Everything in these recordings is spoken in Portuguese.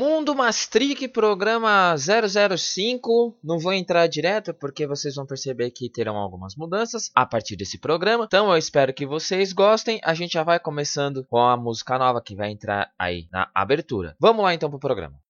Mundo Mastric, programa 005. Não vou entrar direto porque vocês vão perceber que terão algumas mudanças a partir desse programa. Então eu espero que vocês gostem. A gente já vai começando com a música nova que vai entrar aí na abertura. Vamos lá então pro programa.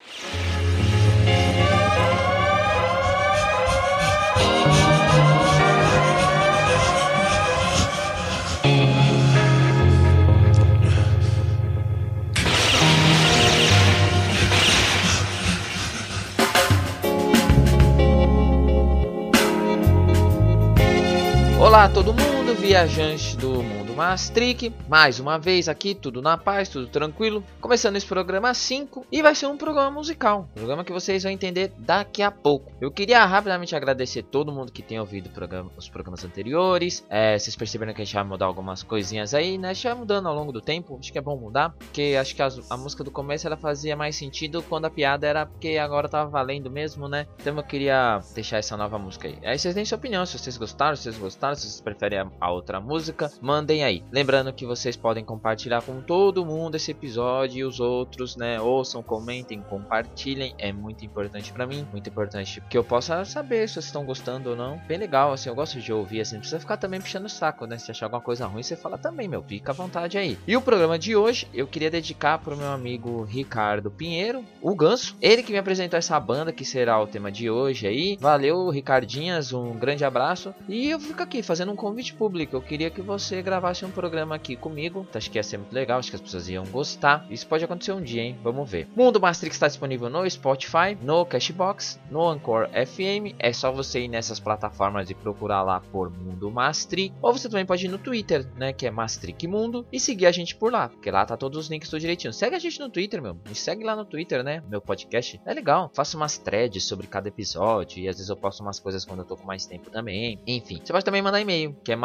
Olá todo mundo, viajante do mundo Maastricht, mais uma vez aqui, tudo na paz, tudo tranquilo, começando esse programa 5 e vai ser um programa musical, um programa que vocês vão entender daqui a pouco. Eu queria rapidamente agradecer todo mundo que tem ouvido programa, os programas anteriores, é, vocês perceberam que a gente vai mudar algumas coisinhas aí, né, a gente vai mudando ao longo do tempo, acho que é bom mudar, porque acho que a, a música do começo ela fazia mais sentido quando a piada era porque agora tava valendo mesmo, né, então eu queria deixar essa nova música aí. Aí vocês deem sua opinião, se vocês gostaram, se vocês gostaram, se vocês preferem a, a outra música, mandem aí aí. Lembrando que vocês podem compartilhar com todo mundo esse episódio e os outros, né? Ouçam, comentem, compartilhem. É muito importante para mim, muito importante que eu possa saber se vocês estão gostando ou não. Bem legal, assim, eu gosto de ouvir, assim, não precisa ficar também puxando o saco, né? Se achar alguma coisa ruim, você fala também, meu, fica à vontade aí. E o programa de hoje eu queria dedicar pro meu amigo Ricardo Pinheiro, o Ganso. Ele que me apresentou essa banda que será o tema de hoje aí. Valeu, Ricardinhas, um grande abraço. E eu fico aqui fazendo um convite público. Eu queria que você gravasse um programa aqui comigo. Acho que ia ser muito legal, acho que as pessoas iam gostar. Isso pode acontecer um dia, hein? Vamos ver. Mundo Mastrix está disponível no Spotify, no Cashbox, no Anchor FM. É só você ir nessas plataformas e procurar lá por Mundo Mastric. Ou você também pode ir no Twitter, né? Que é Mastric Mundo. E seguir a gente por lá, porque lá tá todos os links tudo direitinho. Segue a gente no Twitter, meu. Me segue lá no Twitter, né? Meu podcast. É legal. Faço umas threads sobre cada episódio. E às vezes eu posto umas coisas quando eu tô com mais tempo também. Enfim, você pode também mandar e-mail, que é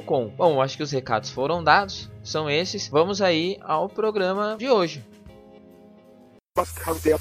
mastric.gmail.com Bom, acho que os recados foram dados, são esses. Vamos aí ao programa de hoje. Was kann der er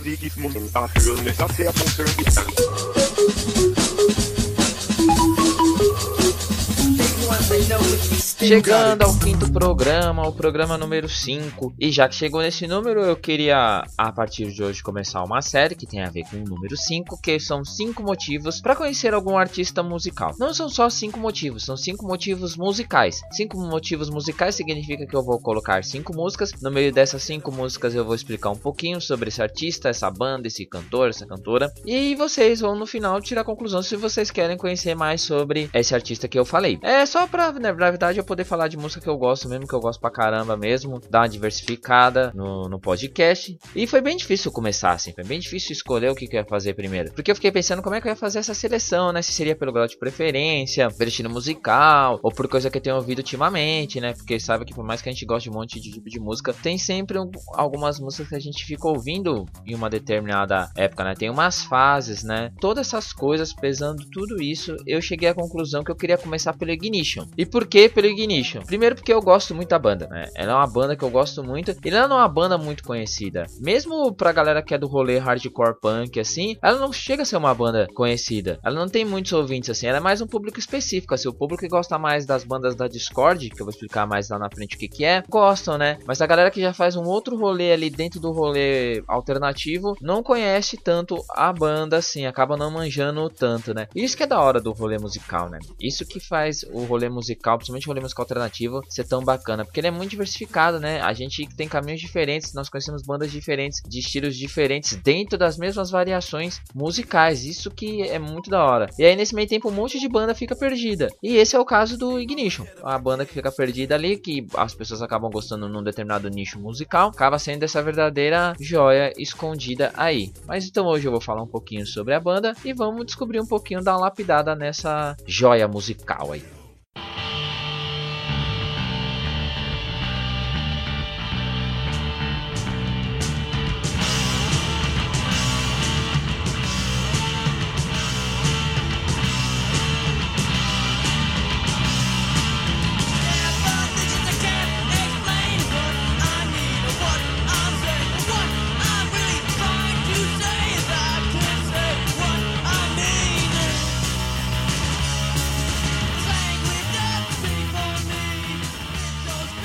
Chegando ao quinto programa, o programa número 5. E já que chegou nesse número, eu queria, a partir de hoje, começar uma série que tem a ver com o número 5, que são 5 motivos para conhecer algum artista musical. Não são só 5 motivos, são 5 motivos musicais. 5 motivos musicais significa que eu vou colocar 5 músicas. No meio dessas 5 músicas, eu vou explicar um pouquinho sobre esse artista, essa banda, esse cantor, essa cantora. E vocês vão no final tirar a conclusão se vocês querem conhecer mais sobre esse artista que eu falei. É só pra, na verdade, eu poder falar de música que eu gosto mesmo, que eu gosto pra caramba mesmo, dar uma diversificada no, no podcast. E foi bem difícil começar assim, foi bem difícil escolher o que, que eu ia fazer primeiro. Porque eu fiquei pensando como é que eu ia fazer essa seleção, né? Se seria pelo grau de preferência, pelo estilo musical, ou por coisa que eu tenho ouvido ultimamente, né? Porque sabe que por mais que a gente goste de um monte de tipo de música, tem sempre um, algumas músicas que a gente fica ouvindo em uma determinada época, né? Tem umas fases, né? Todas essas coisas, pesando tudo isso, eu cheguei à conclusão que eu queria começar pelo Ignition. E por que pelo Ignition. Primeiro porque eu gosto muito da banda, né? Ela é uma banda que eu gosto muito. E ela não é uma banda muito conhecida. Mesmo pra galera que é do rolê hardcore punk, assim, ela não chega a ser uma banda conhecida. Ela não tem muitos ouvintes, assim. Ela é mais um público específico, assim. O público que gosta mais das bandas da Discord, que eu vou explicar mais lá na frente o que que é, gostam, né? Mas a galera que já faz um outro rolê ali dentro do rolê alternativo, não conhece tanto a banda, assim. Acaba não manjando tanto, né? Isso que é da hora do rolê musical, né? Isso que faz o rolê musical, principalmente o rolê música alternativa ser tão bacana, porque ele é muito diversificado, né? A gente tem caminhos diferentes, nós conhecemos bandas diferentes, de estilos diferentes, dentro das mesmas variações musicais. Isso que é muito da hora. E aí nesse meio tempo um monte de banda fica perdida. E esse é o caso do Ignition, a banda que fica perdida ali, que as pessoas acabam gostando num determinado nicho musical, acaba sendo essa verdadeira joia escondida aí. Mas então hoje eu vou falar um pouquinho sobre a banda e vamos descobrir um pouquinho da lapidada nessa joia musical aí.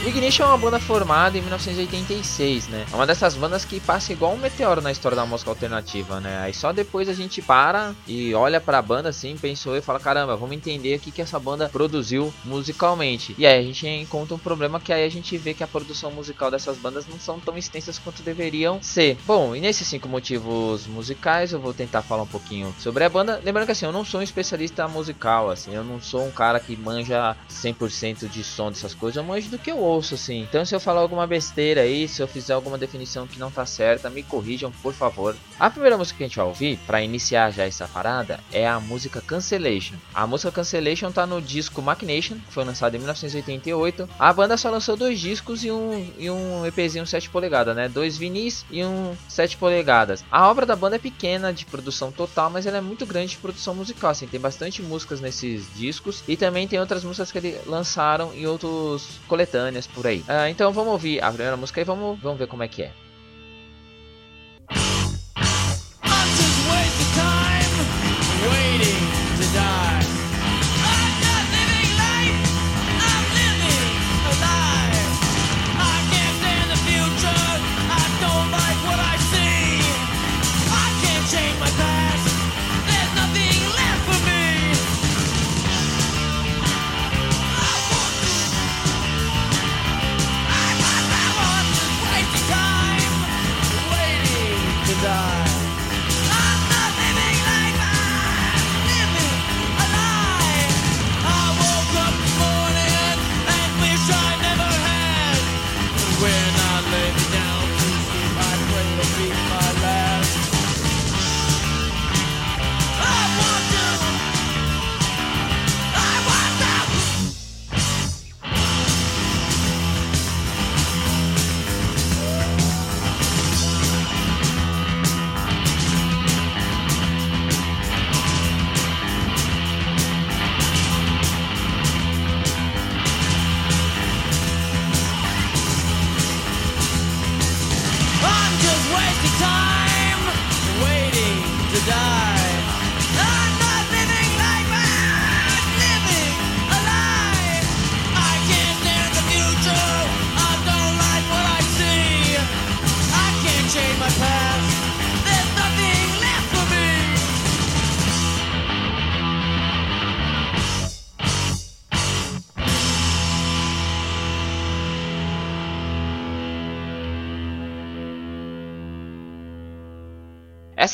Ignition é uma banda formada em 1986, né? É uma dessas bandas que passa igual um meteoro na história da música alternativa, né? Aí só depois a gente para e olha pra banda assim, pensou e fala: caramba, vamos entender o que, que essa banda produziu musicalmente. E aí a gente encontra um problema que aí a gente vê que a produção musical dessas bandas não são tão extensas quanto deveriam ser. Bom, e nesses cinco motivos musicais eu vou tentar falar um pouquinho sobre a banda. Lembrando que assim, eu não sou um especialista musical, assim, eu não sou um cara que manja 100% de som dessas coisas, eu manjo do que eu ouço, assim. Então se eu falar alguma besteira aí, se eu fizer alguma definição que não tá certa, me corrijam, por favor. A primeira música que a gente vai ouvir, para iniciar já essa parada, é a música Cancellation. A música Cancellation tá no disco Machination, que foi lançado em 1988. A banda só lançou dois discos e um, e um EPzinho 7 polegadas, né? Dois vinis e um 7 polegadas. A obra da banda é pequena de produção total, mas ela é muito grande de produção musical, assim, tem bastante músicas nesses discos e também tem outras músicas que eles lançaram em outros coletâneas por aí. Uh, então vamos ouvir a primeira música e vamos, vamos ver como é que é.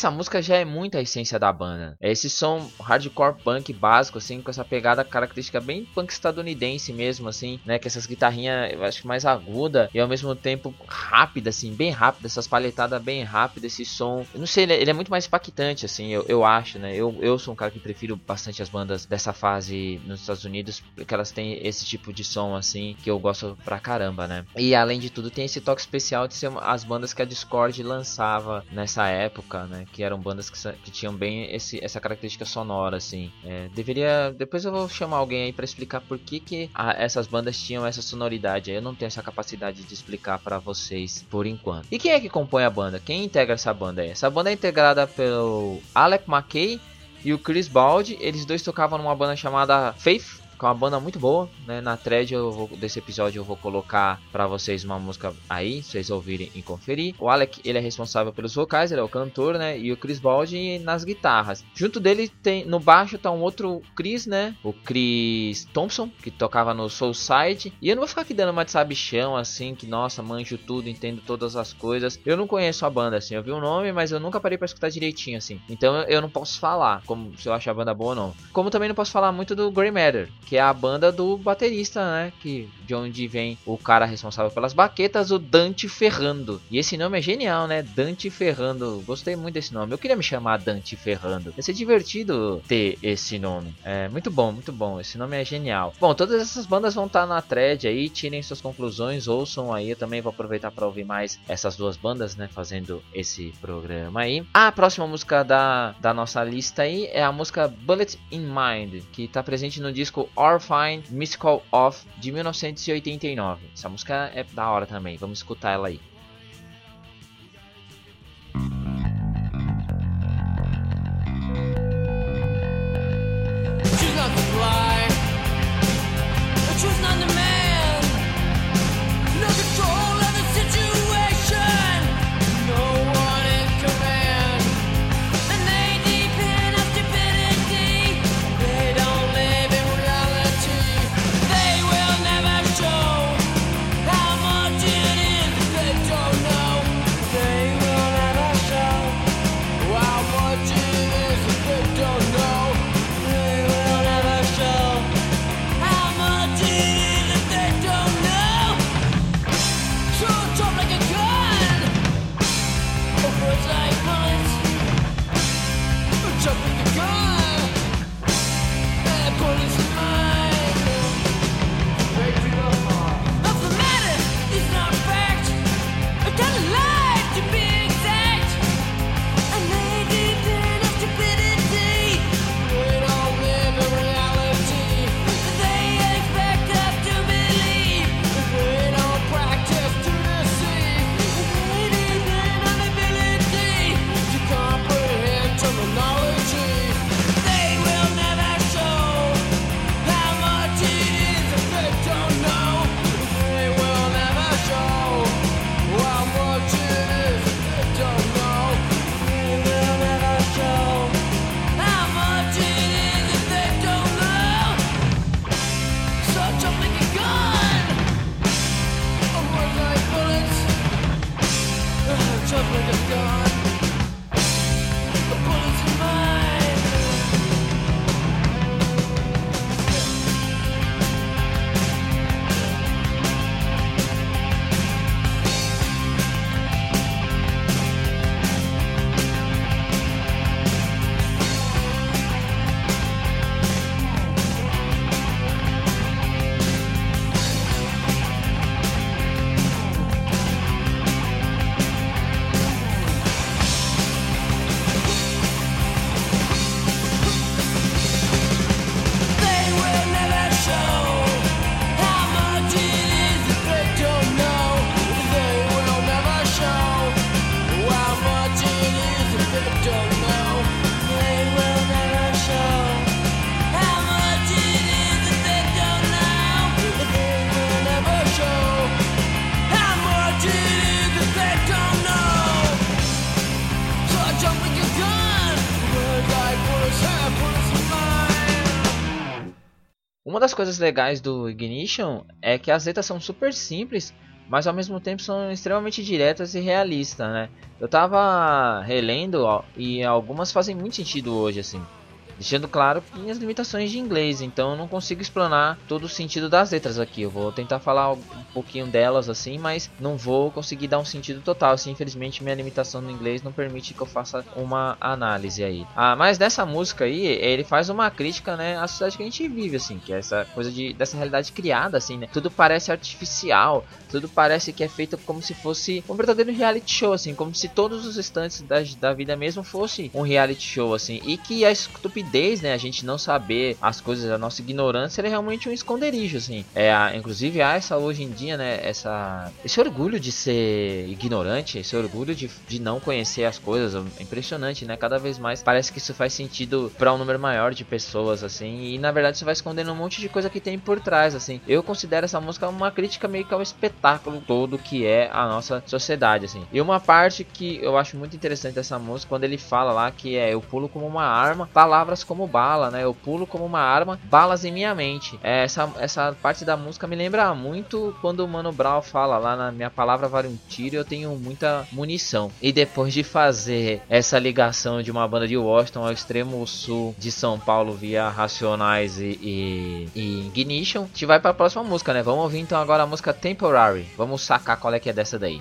Essa música já é muito a essência da banda. É esse som hardcore punk básico, assim, com essa pegada característica bem punk estadunidense mesmo, assim, né? Que essas guitarrinhas, eu acho que mais aguda e ao mesmo tempo rápida, assim, bem rápida, essas palhetadas bem rápidas, esse som. Eu não sei, ele é, ele é, muito mais impactante, assim, eu, eu acho, né? Eu, eu sou um cara que prefiro bastante as bandas dessa fase nos Estados Unidos, porque elas têm esse tipo de som, assim, que eu gosto pra caramba, né? E além de tudo, tem esse toque especial de ser as bandas que a Discord lançava nessa época, né? Que eram bandas que, que tinham bem esse, essa característica sonora, assim. É, deveria. Depois eu vou chamar alguém aí para explicar por que, que a, essas bandas tinham essa sonoridade. Eu não tenho essa capacidade de explicar para vocês por enquanto. E quem é que compõe a banda? Quem integra essa banda aí? Essa banda é integrada pelo Alec McKay e o Chris Baldi. Eles dois tocavam numa banda chamada Faith que é uma banda muito boa, né? Na thread eu vou, desse episódio eu vou colocar para vocês uma música aí, vocês ouvirem e conferir. O Alec, ele é responsável pelos vocais, ele é o cantor, né? E o Chris Baldi nas guitarras. Junto dele tem no baixo tá um outro Chris, né? O Chris Thompson, que tocava no Soul Side. E eu não vou ficar aqui dando uma de sabichão assim, que nossa, manjo tudo, entendo todas as coisas. Eu não conheço a banda assim, eu vi o nome, mas eu nunca parei para escutar direitinho assim. Então eu não posso falar como se eu achar a banda boa ou não. Como também não posso falar muito do Grey Matter, que é a banda do baterista, né? Que de onde vem o cara responsável pelas baquetas, o Dante Ferrando. E esse nome é genial, né? Dante Ferrando. Gostei muito desse nome. Eu queria me chamar Dante Ferrando. Vai ser divertido ter esse nome. É muito bom, muito bom. Esse nome é genial. Bom, todas essas bandas vão estar na thread aí. Tirem suas conclusões, ouçam aí. Eu também vou aproveitar para ouvir mais essas duas bandas, né? Fazendo esse programa aí. A próxima música da, da nossa lista aí é a música Bullet in Mind, que está presente no disco Orphan Mystical Off de 1989. Essa música é da hora também, vamos escutar ela aí. Das coisas legais do Ignition é que as letras são super simples, mas ao mesmo tempo são extremamente diretas e realistas, né? Eu tava relendo ó, e algumas fazem muito sentido hoje, assim. Deixando claro minhas limitações de inglês, então eu não consigo explanar todo o sentido das letras aqui. Eu vou tentar falar um pouquinho delas assim, mas não vou conseguir dar um sentido total. Assim, infelizmente minha limitação no inglês não permite que eu faça uma análise aí. Ah, mas nessa música aí, ele faz uma crítica, né, à sociedade que a gente vive, assim, que é essa coisa de dessa realidade criada, assim, né? Tudo parece artificial, tudo parece que é feito como se fosse um verdadeiro reality show, assim, como se todos os instantes da, da vida mesmo fosse um reality show, assim, e que a estupidez estupidez, né? A gente não saber as coisas, a nossa ignorância, é realmente um esconderijo, assim. É, inclusive há essa hoje em dia, né? Essa, esse orgulho de ser ignorante, esse orgulho de, de não conhecer as coisas, é impressionante, né? Cada vez mais parece que isso faz sentido para um número maior de pessoas, assim. E na verdade isso vai escondendo um monte de coisa que tem por trás, assim. Eu considero essa música uma crítica meio que ao espetáculo todo que é a nossa sociedade, assim. E uma parte que eu acho muito interessante dessa música, quando ele fala lá que é eu pulo como uma arma, palavras como bala, né? Eu pulo como uma arma, balas em minha mente. É, essa, essa parte da música me lembra muito quando o Mano Brown fala lá na minha palavra vale um tiro eu tenho muita munição. E depois de fazer essa ligação de uma banda de Washington ao extremo sul de São Paulo via Racionais e, e, e Ignition, a gente vai para a próxima música, né? Vamos ouvir então agora a música Temporary. Vamos sacar qual é que é dessa daí.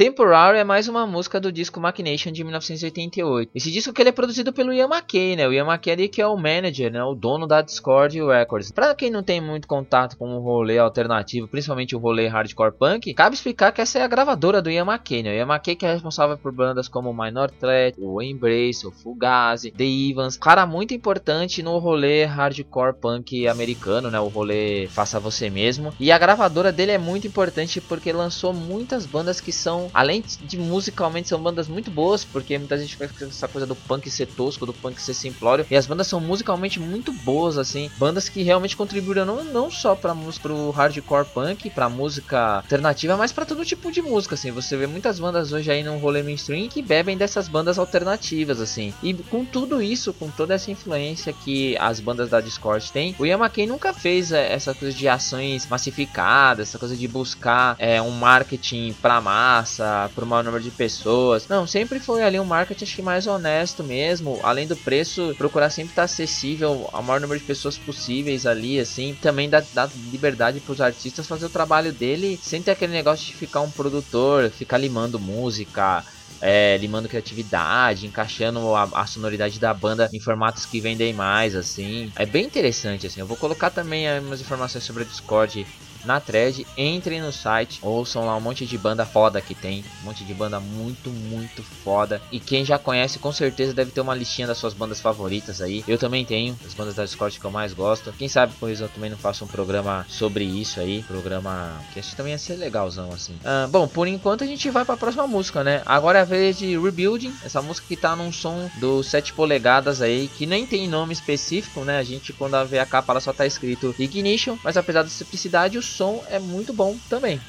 Temporary é mais uma música do disco Machination de 1988. Esse disco que ele é produzido pelo Ian McKay, né? O Ian McKay ali que é o manager, né? O dono da Discord Records. Pra quem não tem muito contato com o rolê alternativo, principalmente o rolê hardcore punk, cabe explicar que essa é a gravadora do Ian McKay, né? O Ian McKay que é responsável por bandas como Minor Threat, o Embrace, o Fugazi, The Evans. Cara muito importante no rolê hardcore punk americano, né? O rolê faça você mesmo. E a gravadora dele é muito importante porque lançou muitas bandas que são, além de musicalmente, são bandas muito boas, porque muita gente faz essa coisa do punk ser tosco, do punk ser simplório. E as bandas são musicalmente muito boas, assim. Bandas que realmente contribuíram não, não só pra pro hardcore punk, pra música alternativa, mas para todo tipo de música, assim. Você vê muitas bandas hoje aí no rolê mainstream que bebem dessas bandas alternativas, assim. E com tudo isso, com toda essa influência que as bandas da Discord têm, o Yamakei nunca fez é, essa coisa de ações massificadas, essa coisa de buscar é, um marketing pra massa, pro maior número de pessoas. Não, sempre foi ali um marketing acho que mais honesto mesmo. Além do preço, procurar sempre estar acessível ao maior número de pessoas possíveis ali, assim. Também dá, dá liberdade pros artistas fazer o trabalho dele sem ter aquele negócio de ficar um produtor, ficar limando música, é, limando criatividade, encaixando a, a, sonoridade da banda em formatos que vendem mais, assim. É bem interessante, assim. Eu vou colocar também umas informações sobre o Discord na thread, entrem no site, ouçam lá um monte de banda foda que tem, um monte de banda muito, muito foda. E quem já conhece, com certeza deve ter uma listinha das suas bandas favoritas aí. Eu também tenho, as bandas da Discord que eu mais gosto. Quem sabe pois eu também não faço um programa sobre isso aí, programa que acho que também ia ser legalzão assim. Ah, bom, por enquanto a gente vai para a próxima música, né? Agora é a vez de Rebuilding, essa música que tá num som do 7 polegadas aí, que nem tem nome específico, né? A gente quando vê a capa ela só tá escrito Ignition, mas apesar da simplicidade, o som é muito bom também.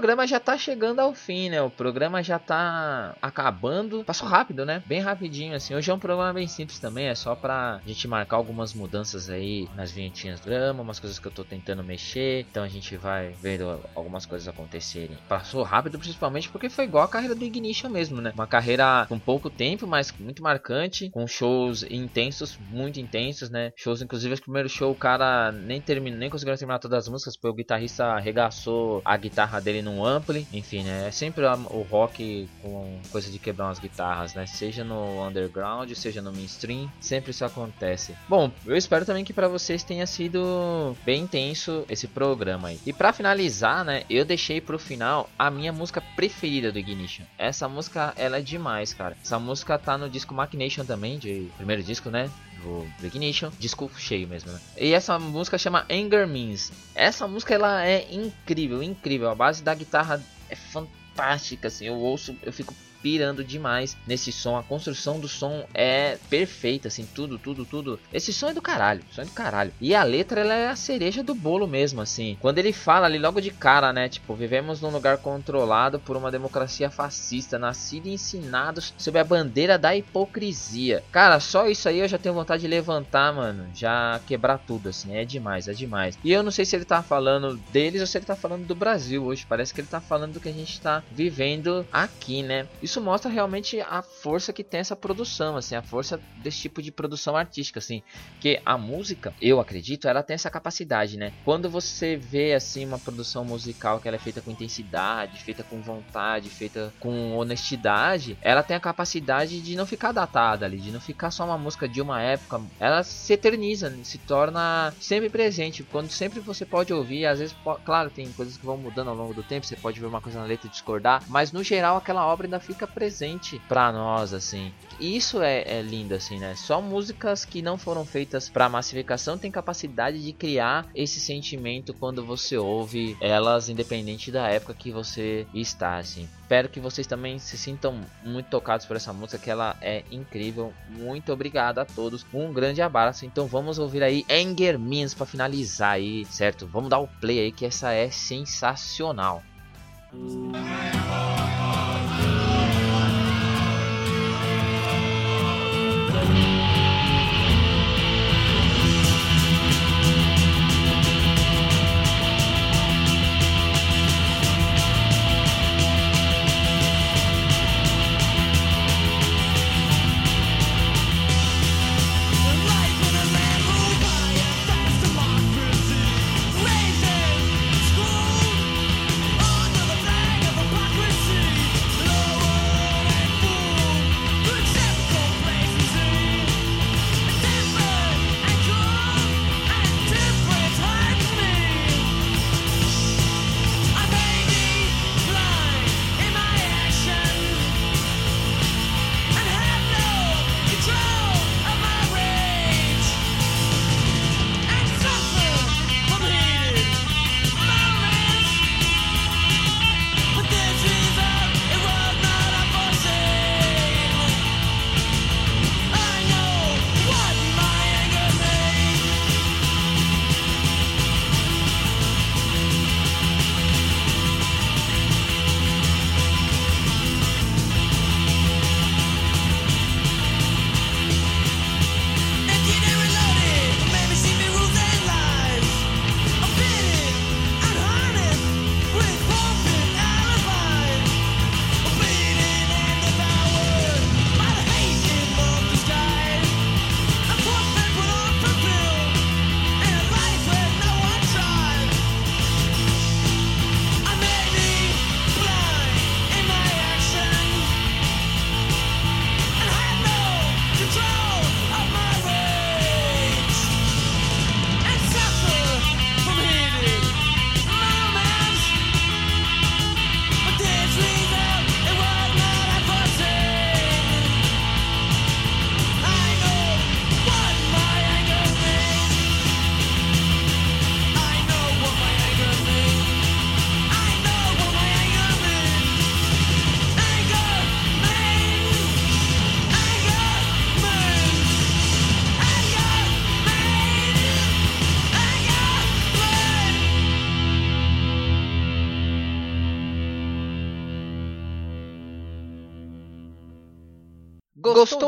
Programa já tá chegando ao fim, né? O programa já tá acabando. Passou rápido, né? Bem rapidinho, assim. Hoje é um programa bem simples também. É só pra gente marcar algumas mudanças aí nas vinhetinhas do drama, umas coisas que eu tô tentando mexer. Então a gente vai vendo algumas coisas acontecerem. Passou rápido, principalmente porque foi igual a carreira do Ignition mesmo, né? Uma carreira com pouco tempo, mas muito marcante. Com shows intensos, muito intensos, né? Shows, inclusive, o primeiro show o cara nem terminou, nem conseguiu terminar todas as músicas, porque o guitarrista arregaçou a guitarra dele num ampli, enfim, né? É sempre o rock com coisa de quebrar umas guitarras, né? Seja no underground, seja no mainstream, sempre isso acontece. Bom, eu espero também que para vocês tenha sido bem intenso esse programa aí. E para finalizar, né, eu deixei pro final a minha música preferida do Ignition. Essa música, ela é demais, cara. Essa música tá no disco Machination também, de primeiro disco, né? Do Ignition, disco cheio mesmo, né? E essa música chama Anger Means. Essa música ela é incrível, incrível. A base da guitarra é fantástica, assim. Eu ouço, eu fico pirando demais nesse som. A construção do som é perfeita, assim, tudo, tudo, tudo. Esse som é do caralho, som é do caralho. E a letra, ela é a cereja do bolo mesmo, assim. Quando ele fala ali logo de cara, né, tipo, vivemos num lugar controlado por uma democracia fascista, nascido e ensinados sob a bandeira da hipocrisia. Cara, só isso aí eu já tenho vontade de levantar, mano, já quebrar tudo, assim, é demais, é demais. E eu não sei se ele tá falando deles ou se ele tá falando do Brasil hoje. Parece que ele tá falando do que a gente tá vivendo aqui, né? Isso mostra realmente a força que tem essa produção, assim, a força desse tipo de produção artística, assim, que a música, eu acredito, ela tem essa capacidade, né? Quando você vê assim uma produção musical que ela é feita com intensidade, feita com vontade, feita com honestidade, ela tem a capacidade de não ficar datada ali, de não ficar só uma música de uma época, ela se eterniza, se torna sempre presente, quando sempre você pode ouvir, às vezes, claro, tem coisas que vão mudando ao longo do tempo, você pode ver uma coisa na letra e discordar, mas no geral aquela obra ainda fica fica presente para nós, assim. Isso é, é, lindo, assim, né? Só músicas que não foram feitas para massificação têm capacidade de criar esse sentimento quando você ouve elas, independente da época que você está, assim. Espero que vocês também se sintam muito tocados por essa música, que ela é incrível. Muito obrigado a todos. Um grande abraço. Então vamos ouvir aí Anger Means para finalizar aí, certo? Vamos dar o play aí que essa é sensacional.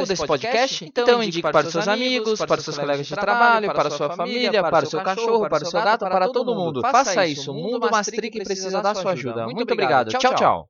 Gostou desse podcast? Então, então indique para os seus amigos, para os seus colegas de trabalho, para a sua família, para o seu cachorro, para o seu gato, para todo mundo. Faça isso. O mundo Mastric precisa da sua ajuda. Muito obrigado. Tchau, tchau.